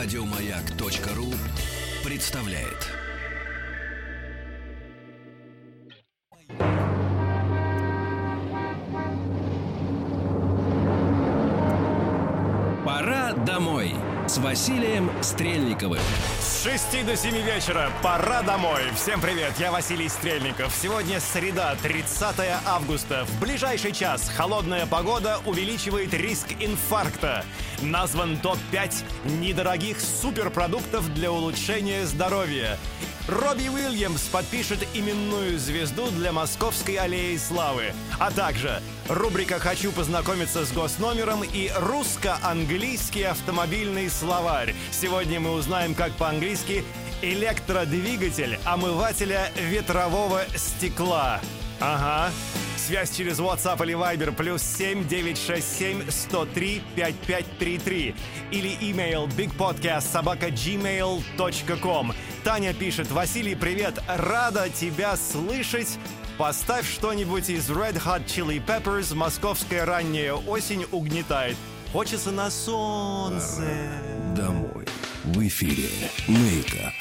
Радиомаяк.ру представляет. Пора домой с Василием Стрельниковым. С 6 до 7 вечера пора домой. Всем привет, я Василий Стрельников. Сегодня среда, 30 августа. В ближайший час холодная погода увеличивает риск инфаркта. Назван топ-5 недорогих суперпродуктов для улучшения здоровья. Робби Уильямс подпишет именную звезду для Московской аллеи славы. А также рубрика «Хочу познакомиться с госномером» и русско-английский автомобильный словарь. Сегодня мы узнаем, как по-английски электродвигатель омывателя ветрового стекла. Ага. Связь через WhatsApp или Viber плюс 7 967 103 5533 или email bigpodcast собака gmail.com. Таня пишет, Василий, привет, рада тебя слышать. Поставь что-нибудь из Red Hot Chili Peppers. Московская ранняя осень угнетает. Хочется на солнце. Домой. В эфире Мейка.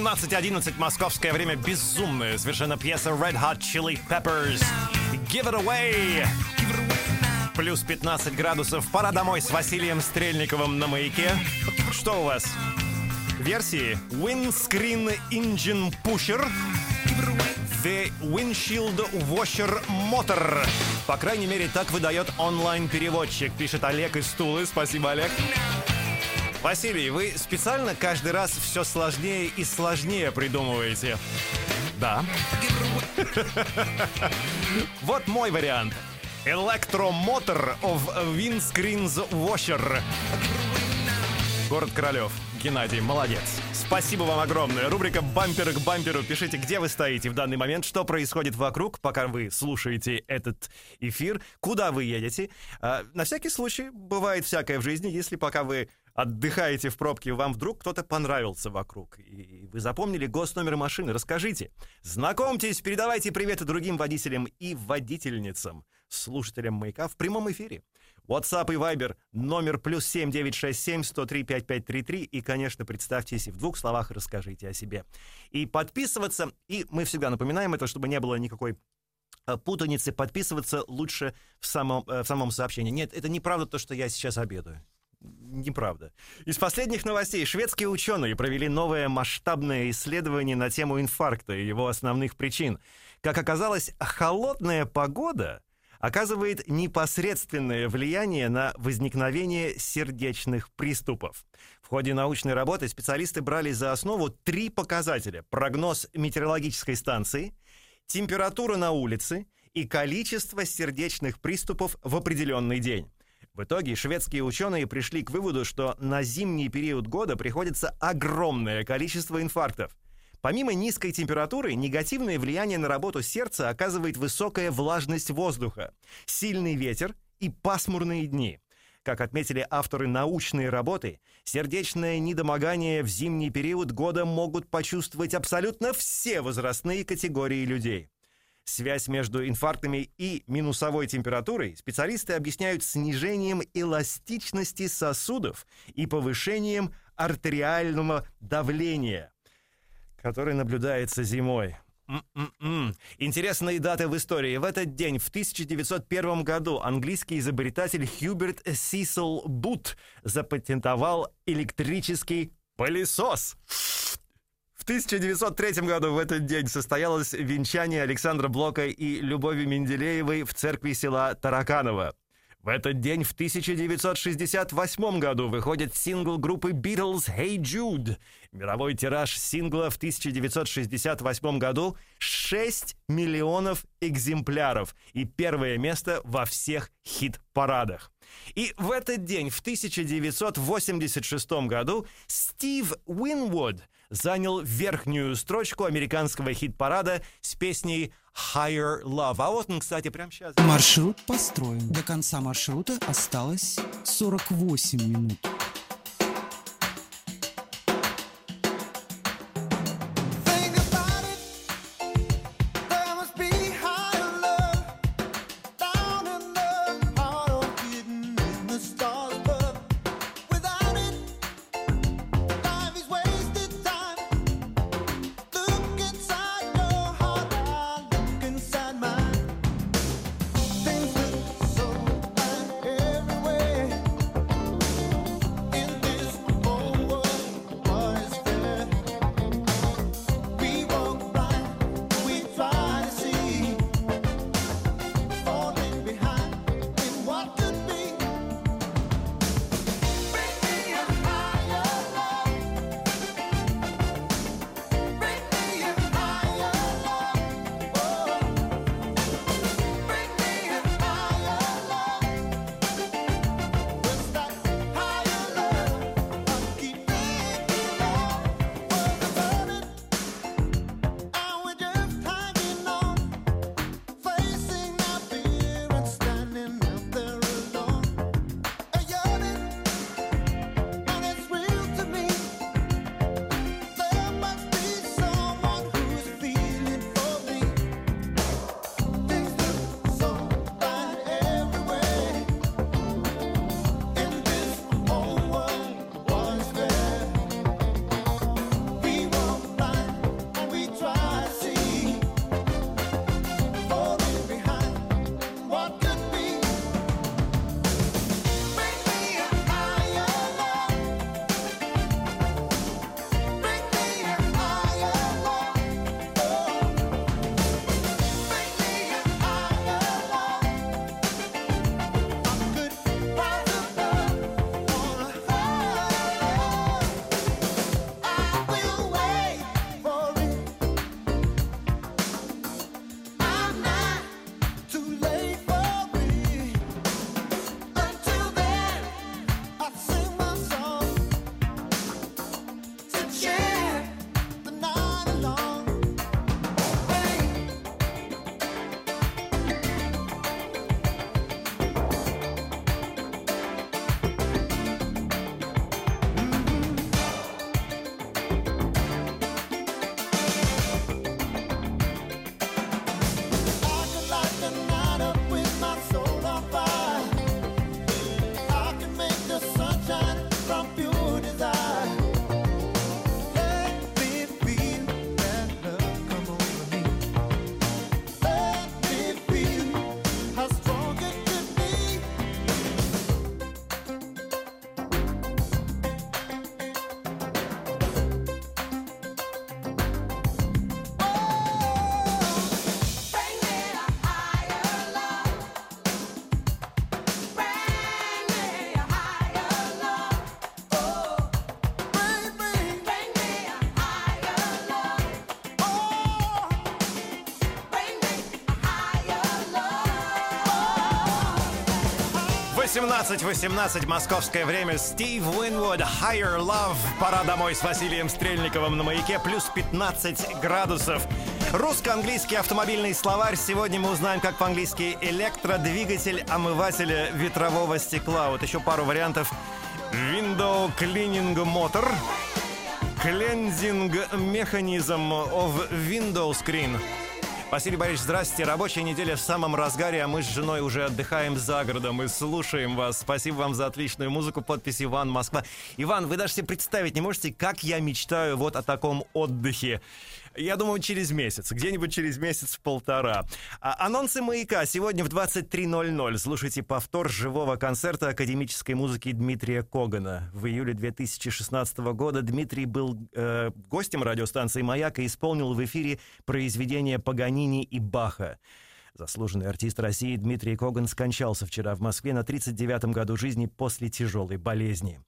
18.11 московское время. Безумная совершенно пьеса Red Hot Chili Peppers. Give it away. Плюс 15 градусов. Пора домой с Василием Стрельниковым на маяке. Что у вас? Версии Windscreen Engine Pusher The Windshield Washer Motor. По крайней мере, так выдает онлайн-переводчик, пишет Олег из Тулы. Спасибо, Олег. Василий, вы специально каждый раз все сложнее и сложнее придумываете? Да. Вот мой вариант. Electromotor of Windscreens Washer. Город Королев. Геннадий, молодец. Спасибо вам огромное. Рубрика «Бампер к бамперу». Пишите, где вы стоите в данный момент, что происходит вокруг, пока вы слушаете этот эфир, куда вы едете. А, на всякий случай, бывает всякое в жизни, если пока вы отдыхаете в пробке, вам вдруг кто-то понравился вокруг, и вы запомнили госномер машины, расскажите. Знакомьтесь, передавайте приветы другим водителям и водительницам, слушателям «Маяка» в прямом эфире. WhatsApp и Viber номер плюс 7967 103 5533. И, конечно, представьтесь в двух словах расскажите о себе. И подписываться, и мы всегда напоминаем это, чтобы не было никакой э, путаницы, подписываться лучше в самом, э, в самом сообщении. Нет, это неправда то, что я сейчас обедаю. Неправда. Из последних новостей шведские ученые провели новое масштабное исследование на тему инфаркта и его основных причин. Как оказалось, холодная погода оказывает непосредственное влияние на возникновение сердечных приступов. В ходе научной работы специалисты брали за основу три показателя. Прогноз метеорологической станции, температура на улице и количество сердечных приступов в определенный день. В итоге шведские ученые пришли к выводу, что на зимний период года приходится огромное количество инфарктов. Помимо низкой температуры, негативное влияние на работу сердца оказывает высокая влажность воздуха, сильный ветер и пасмурные дни. Как отметили авторы научной работы, сердечное недомогание в зимний период года могут почувствовать абсолютно все возрастные категории людей. Связь между инфарктами и минусовой температурой специалисты объясняют снижением эластичности сосудов и повышением артериального давления, которое наблюдается зимой. М-м-м. Интересные даты в истории. В этот день, в 1901 году, английский изобретатель Хьюберт Сисел Бут запатентовал электрический пылесос. В 1903 году в этот день состоялось венчание Александра Блока и Любови Менделеевой в церкви села Тараканово. В этот день в 1968 году выходит сингл группы Beatles «Hey Jude». Мировой тираж сингла в 1968 году 6 миллионов экземпляров и первое место во всех хит-парадах. И в этот день, в 1986 году, Стив Уинвуд занял верхнюю строчку американского хит-парада с песней Higher Love. А вот он, кстати, прямо сейчас. Маршрут построен. До конца маршрута осталось 48 минут. 18.18 московское время. Стив Уинвуд, Higher Love. Пора домой с Василием Стрельниковым на маяке. Плюс 15 градусов. Русско-английский автомобильный словарь. Сегодня мы узнаем, как по-английски электродвигатель омывателя ветрового стекла. Вот еще пару вариантов. Window Cleaning Motor. Cleansing Mechanism of Window Screen. Василий Борисович, здрасте. Рабочая неделя в самом разгаре, а мы с женой уже отдыхаем за городом и слушаем вас. Спасибо вам за отличную музыку. Подпись Иван Москва. Иван, вы даже себе представить не можете, как я мечтаю вот о таком отдыхе. Я думаю, через месяц, где-нибудь через месяц-полтора. А, анонсы «Маяка» сегодня в 23.00. Слушайте повтор живого концерта академической музыки Дмитрия Когана. В июле 2016 года Дмитрий был э, гостем радиостанции «Маяк» и исполнил в эфире произведения Паганини и Баха. Заслуженный артист России Дмитрий Коган скончался вчера в Москве на 39-м году жизни после тяжелой болезни.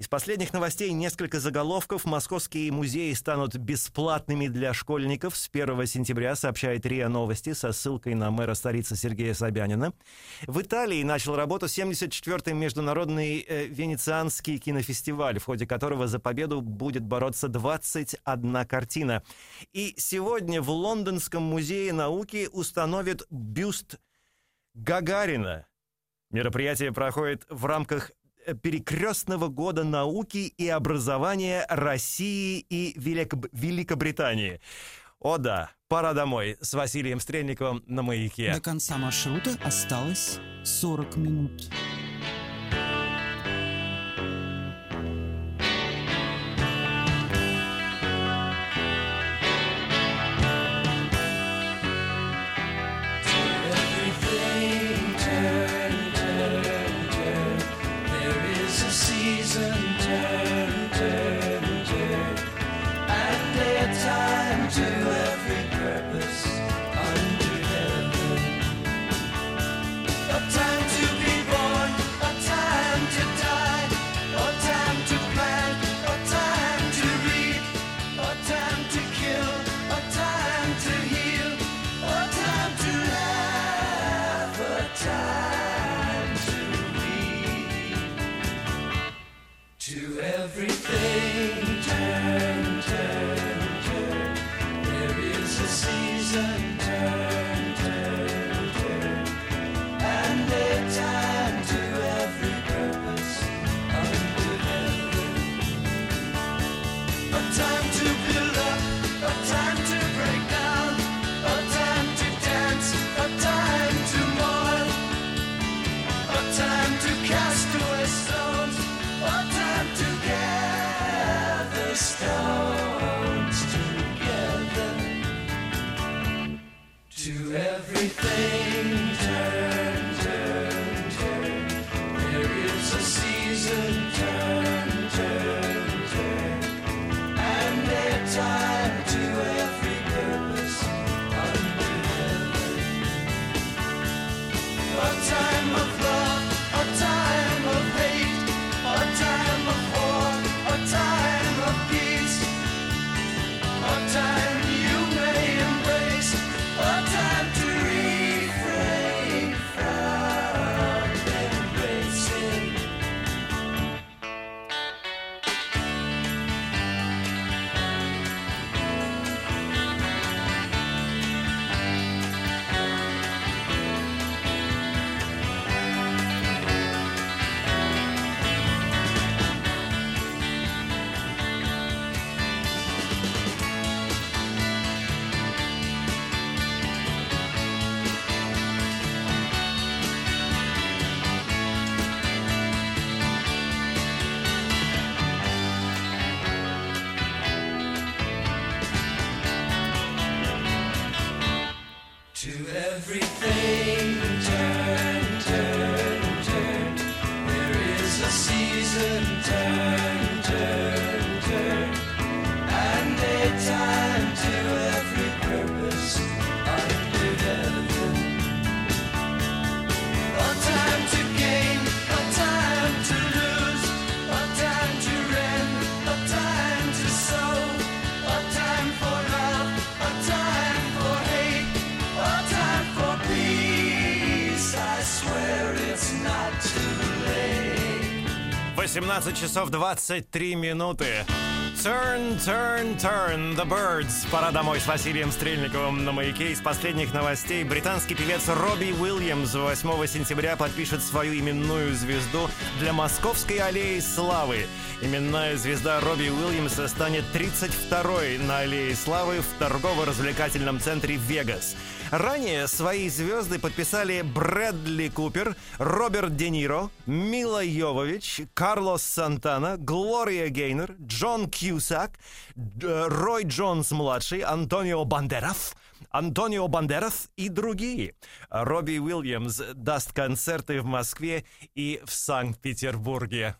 Из последних новостей несколько заголовков. Московские музеи станут бесплатными для школьников с 1 сентября, сообщает РИА Новости со ссылкой на мэра столицы Сергея Собянина. В Италии начал работу 74-й международный э, венецианский кинофестиваль, в ходе которого за победу будет бороться 21 картина. И сегодня в Лондонском музее науки установят бюст Гагарина. Мероприятие проходит в рамках перекрестного года науки и образования России и Велик- Великобритании. О да, пора домой с Василием Стрельниковым на маяке. До конца маршрута осталось 40 минут. But 18 часов 23 минуты. Turn, turn, turn, the birds. Пора домой с Василием Стрельниковым на маяке. Из последних новостей британский певец Робби Уильямс 8 сентября подпишет свою именную звезду для Московской аллеи славы. Именная звезда Робби Уильямса станет 32-й на аллее славы в торгово-развлекательном центре «Вегас». Ранее свои звезды подписали Брэдли Купер, Роберт Де Ниро, Мила Йовович, Карлос Сантана, Глория Гейнер, Джон Кьюсак, Рой Джонс-младший, Антонио Бандеров, Антонио Бандерас и другие. Робби Уильямс даст концерты в Москве и в Санкт-Петербурге.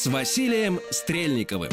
с Василием Стрельниковым.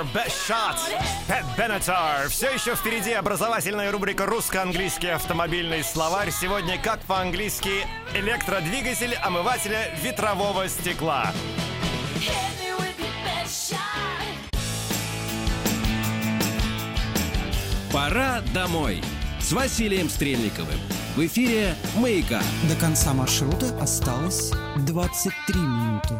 Your best shot. Пэт Беннетар. Все еще впереди образовательная рубрика «Русско-английский автомобильный словарь». Сегодня как по-английски электродвигатель омывателя ветрового стекла. Пора домой с Василием Стрельниковым. В эфире «Маяка». До конца маршрута осталось 23 минуты.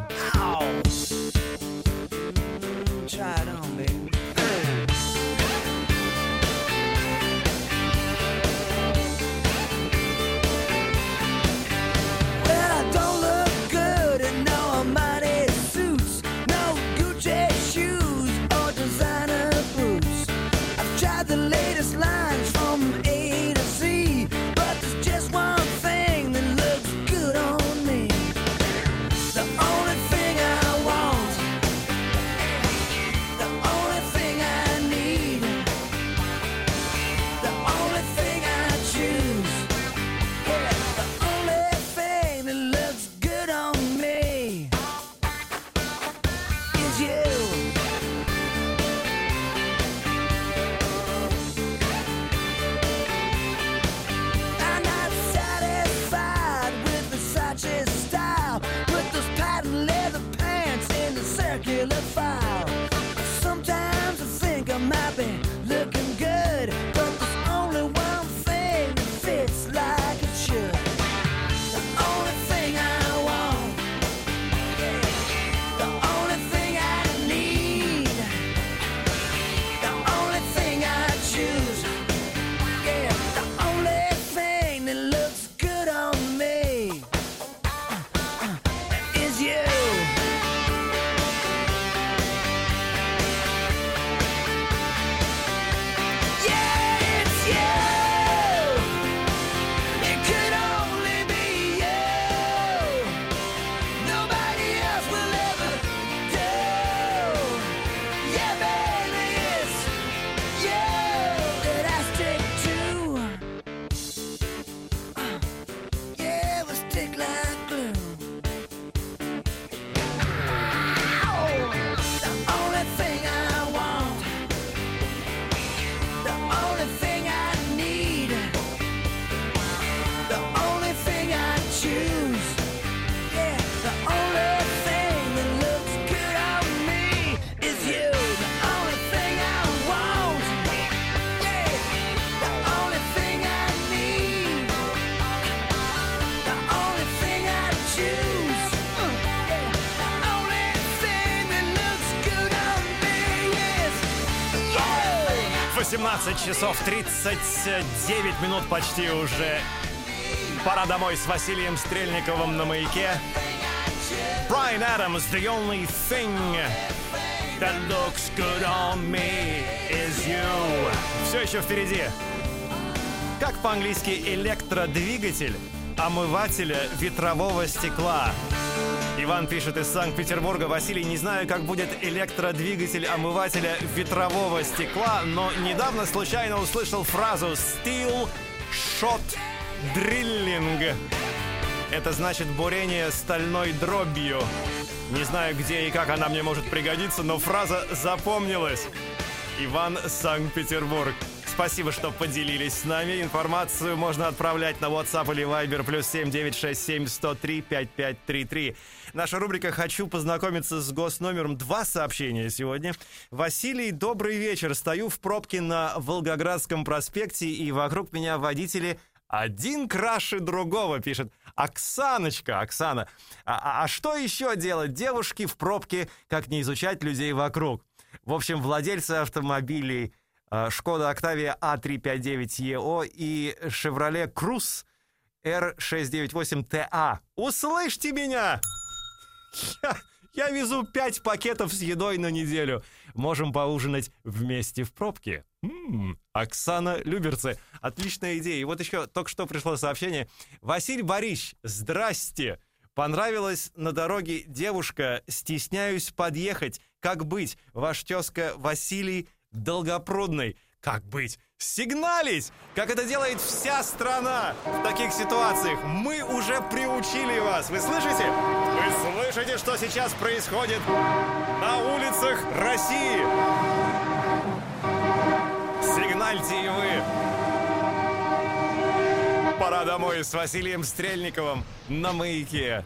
20 часов 39 минут почти уже. Пора домой с Василием Стрельниковым на маяке. Brian Adams, the only thing that looks good on me is you. Все еще впереди. Как по-английски электродвигатель омывателя ветрового стекла. Иван пишет из Санкт-Петербурга. Василий, не знаю, как будет электродвигатель омывателя ветрового стекла, но недавно случайно услышал фразу «steel shot drilling». Это значит бурение стальной дробью. Не знаю, где и как она мне может пригодиться, но фраза запомнилась. Иван, Санкт-Петербург. Спасибо, что поделились с нами. Информацию можно отправлять на WhatsApp или Viber плюс 7967 103 5533. Наша рубрика «Хочу познакомиться с госномером». Два сообщения сегодня. Василий, добрый вечер. Стою в пробке на Волгоградском проспекте, и вокруг меня водители один краше другого, пишет Оксаночка. Оксана, а, а- а что еще делать девушки в пробке, как не изучать людей вокруг? В общем, владельцы автомобилей Шкода Октавия А359ЕО и Chevrolet Круз R698TA. Услышьте меня! Я, я везу пять пакетов с едой на неделю. Можем поужинать вместе в пробке. М, Оксана Люберцы. Отличная идея. И вот еще только что пришло сообщение. Василий Борисович, здрасте. Понравилась на дороге девушка. Стесняюсь подъехать. Как быть? Ваш тезка Василий Долгопрудный. Как быть? Сигналить! Как это делает вся страна в таких ситуациях. Мы уже приучили вас. Вы слышите? Вы слышите, что сейчас происходит на улицах России? Сигнальте и вы. Пора домой с Василием Стрельниковым на маяке.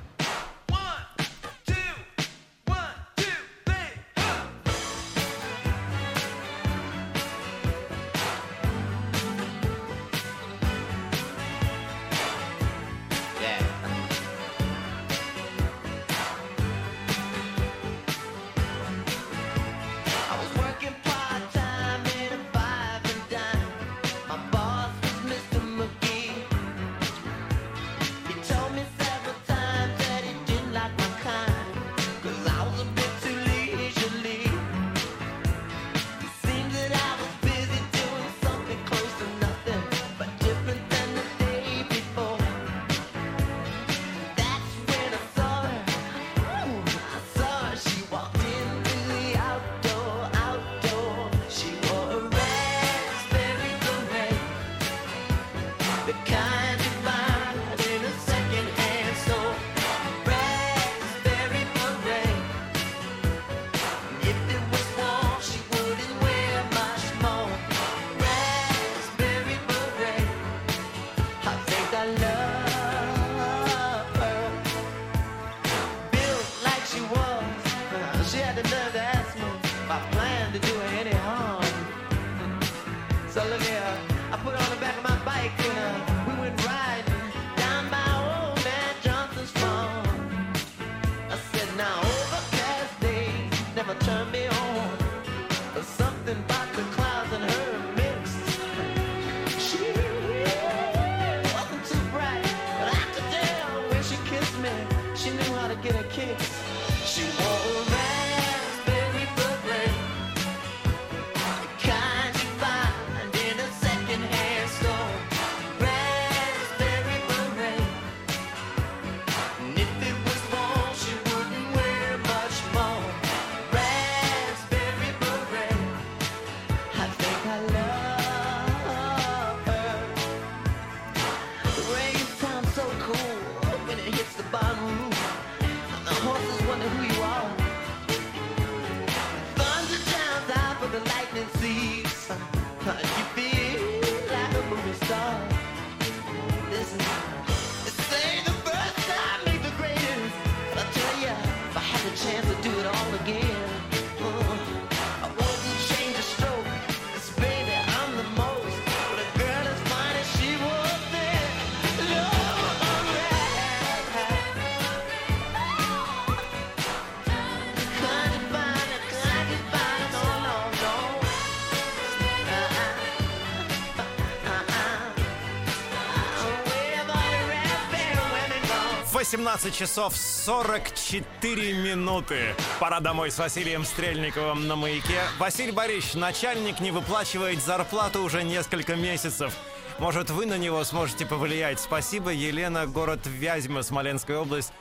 18 часов 44 минуты. Пора домой с Василием Стрельниковым на маяке. Василий Борисович, начальник не выплачивает зарплату уже несколько месяцев. Может, вы на него сможете повлиять. Спасибо, Елена, город Вязьма, Смоленская область.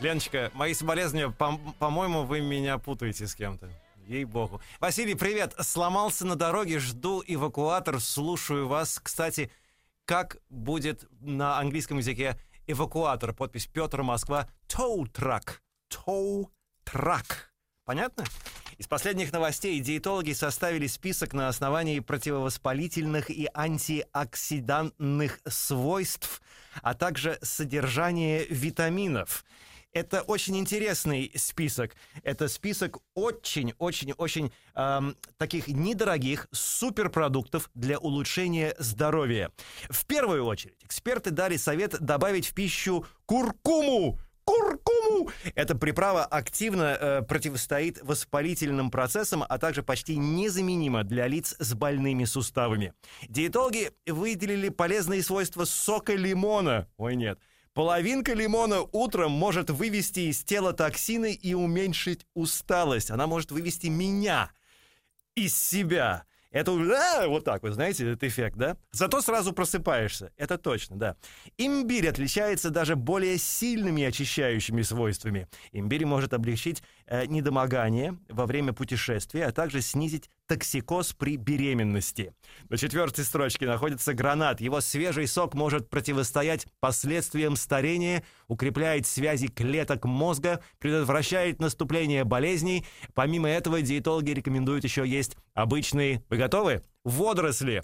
Леночка, мои соболезнования, по- по-моему, вы меня путаете с кем-то. Ей-богу. Василий, привет. Сломался на дороге, жду эвакуатор, слушаю вас. Кстати, как будет на английском языке эвакуатор? Подпись Петр Москва. Tow truck. Понятно? Из последних новостей диетологи составили список на основании противовоспалительных и антиоксидантных свойств, а также содержания витаминов. Это очень интересный список. Это список очень-очень-очень эм, таких недорогих суперпродуктов для улучшения здоровья. В первую очередь эксперты дали совет добавить в пищу куркуму. Куркуму! Эта приправа активно э, противостоит воспалительным процессам, а также почти незаменима для лиц с больными суставами. Диетологи выделили полезные свойства сока лимона. Ой, нет. Половинка лимона утром может вывести из тела токсины и уменьшить усталость. Она может вывести меня из себя. Это а, вот так вот, знаете, этот эффект, да? Зато сразу просыпаешься. Это точно, да. Имбирь отличается даже более сильными очищающими свойствами. Имбирь может облегчить недомогание во время путешествия, а также снизить токсикоз при беременности. На четвертой строчке находится гранат. Его свежий сок может противостоять последствиям старения, укрепляет связи клеток мозга, предотвращает наступление болезней. Помимо этого, диетологи рекомендуют еще есть обычные... Вы готовы? Водоросли.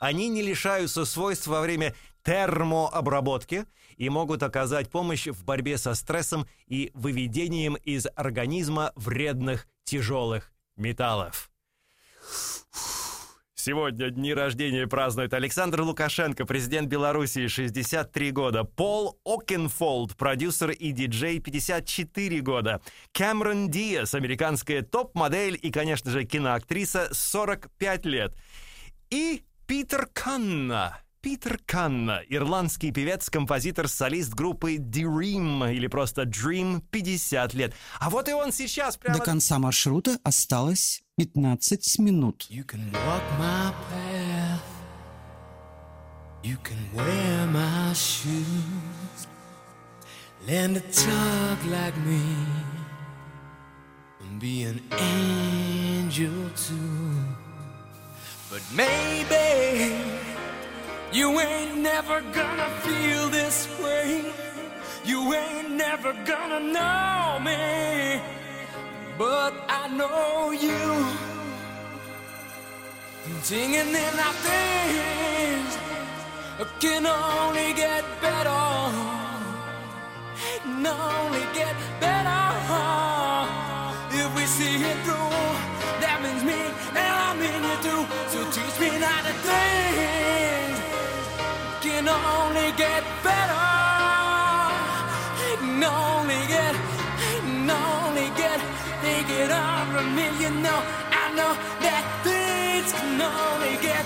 Они не лишаются свойств во время термообработки и могут оказать помощь в борьбе со стрессом и выведением из организма вредных тяжелых металлов. Сегодня дни рождения празднует Александр Лукашенко, президент Белоруссии, 63 года. Пол Окенфолд, продюсер и диджей, 54 года. Кэмерон Диас, американская топ-модель и, конечно же, киноактриса, 45 лет. И Питер Канна. Питер Канна, ирландский певец, композитор, солист группы Dream, или просто Dream, 50 лет. А вот и он сейчас прямо... До конца маршрута осталось 15 минут. You can walk my path. You can wear my shoes. Learn to talk like me. And be an angel too. But maybe you ain't never gonna feel this way. You ain't never gonna know me. But I know you. Singing in our things can only get better. Can only get better if we see it through. That means me and I mean you too. So teach me not to think. Can only get better. It Can only get, it can only get. It on from me, you know. I know that things can only get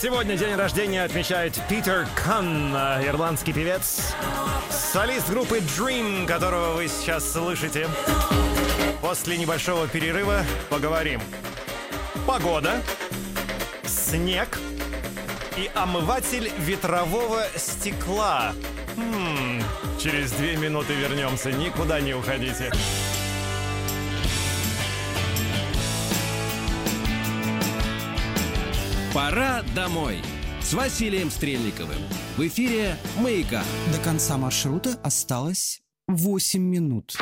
Сегодня день рождения отмечает Питер Канн, ирландский певец, солист группы Dream, которого вы сейчас слышите. После небольшого перерыва поговорим. Погода, снег и омыватель ветрового стекла. М, через две минуты вернемся, никуда не уходите. Пора домой с Василием Стрельниковым. В эфире «Маяка». До конца маршрута осталось 8 минут.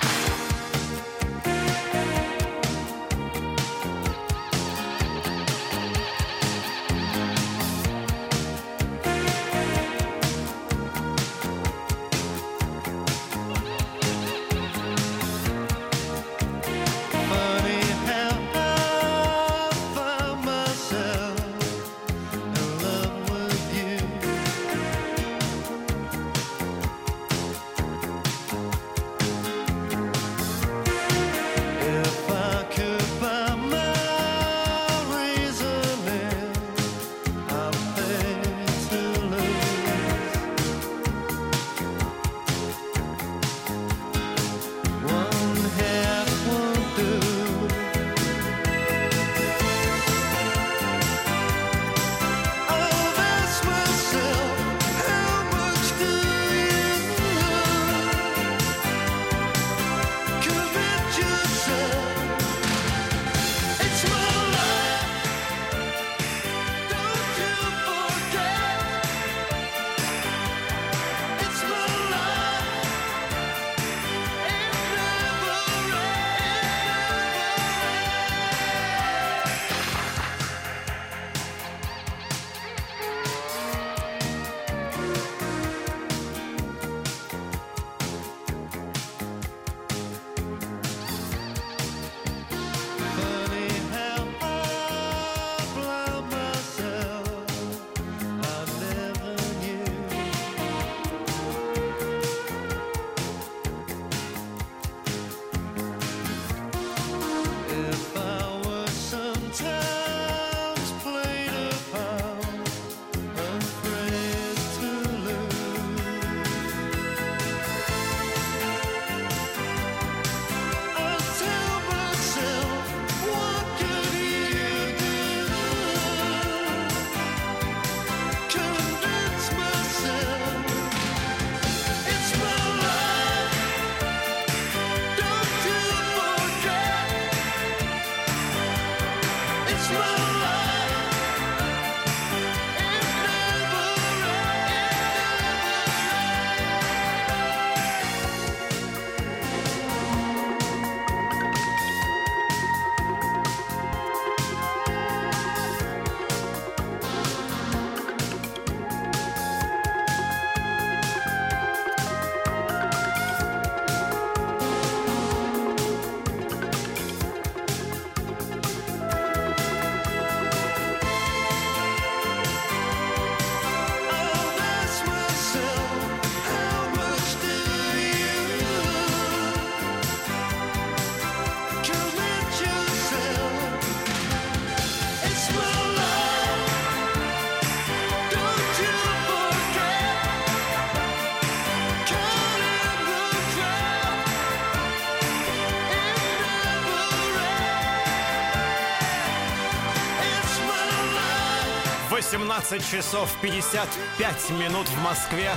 18 часов 55 минут в Москве.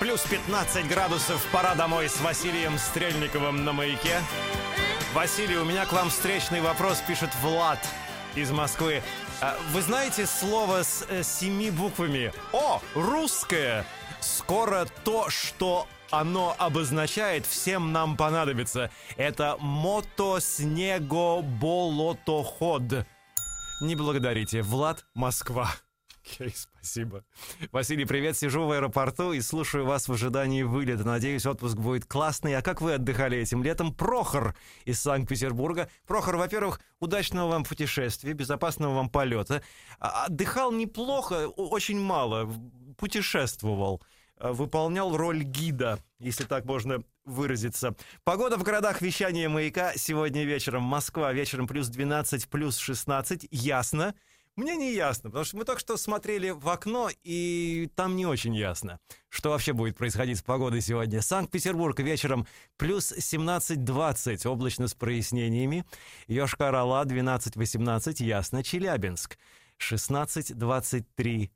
Плюс 15 градусов. Пора домой с Василием Стрельниковым на маяке. Василий, у меня к вам встречный вопрос, пишет Влад из Москвы. А Вы знаете слово с э, семи буквами? О, русское! Скоро то, что оно обозначает, всем нам понадобится. Это мотоснегоболотоход. Не благодарите. Влад, Москва. Окей, спасибо. Василий, привет. Сижу в аэропорту и слушаю вас в ожидании вылета. Надеюсь, отпуск будет классный. А как вы отдыхали этим летом? Прохор из Санкт-Петербурга. Прохор, во-первых, удачного вам путешествия, безопасного вам полета. А- Отдыхал неплохо, очень мало. Путешествовал. А, Выполнял роль гида, если так можно выразиться. Погода в городах вещания маяка сегодня вечером. Москва вечером плюс 12, плюс 16. Ясно. Мне не ясно, потому что мы только что смотрели в окно, и там не очень ясно, что вообще будет происходить с погодой сегодня. Санкт-Петербург вечером плюс 17-20, облачно с прояснениями. Йошкар-Ола 12-18, ясно. Челябинск 16-23,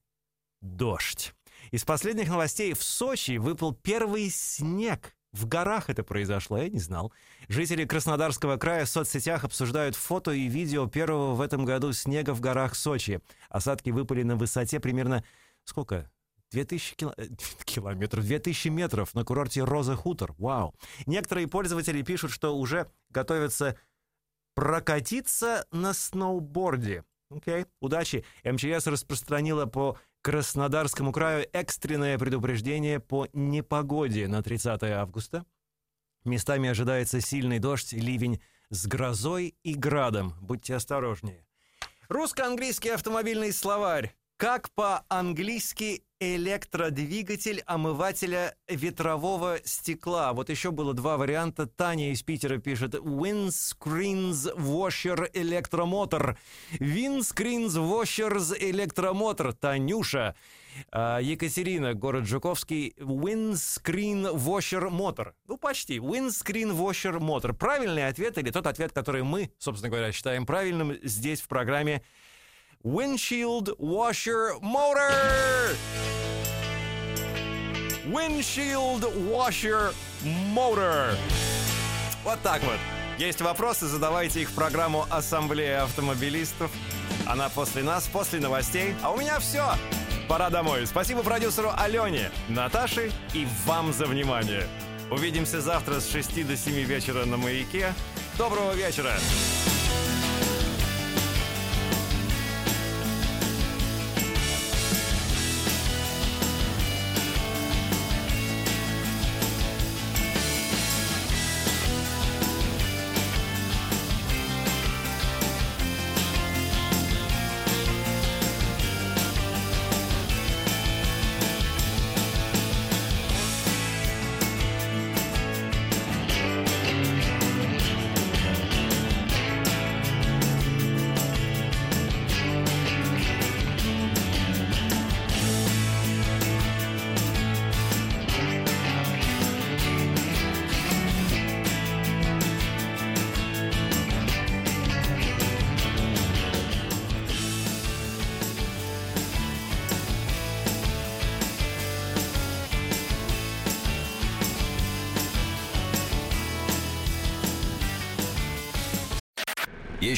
дождь. Из последних новостей в Сочи выпал первый снег. В горах это произошло, я не знал. Жители Краснодарского края в соцсетях обсуждают фото и видео первого в этом году снега в горах Сочи. Осадки выпали на высоте примерно... Сколько? 2000 кило- э, километров, 2000 метров на курорте Роза Хутор. Вау. Некоторые пользователи пишут, что уже готовятся прокатиться на сноуборде. Окей, удачи. МЧС распространила по Краснодарскому краю экстренное предупреждение по непогоде на 30 августа. Местами ожидается сильный дождь, ливень с грозой и градом. Будьте осторожнее. Русско-английский автомобильный словарь. Как по-английски электродвигатель омывателя ветрового стекла? Вот еще было два варианта. Таня из Питера пишет Windscreens Washer электромотор. Windscreens Washers электромотор. Танюша. А, Екатерина, город Жуковский. Windscreen Washer мотор. Ну, почти. Windscreen Washer мотор. Правильный ответ или тот ответ, который мы, собственно говоря, считаем правильным здесь в программе Windshield Washer Motor. Windshield Washer Motor. Вот так вот. Есть вопросы, задавайте их в программу Ассамблея автомобилистов. Она после нас, после новостей. А у меня все. Пора домой. Спасибо продюсеру Алене, Наташе и вам за внимание. Увидимся завтра с 6 до 7 вечера на «Маяке». Доброго вечера!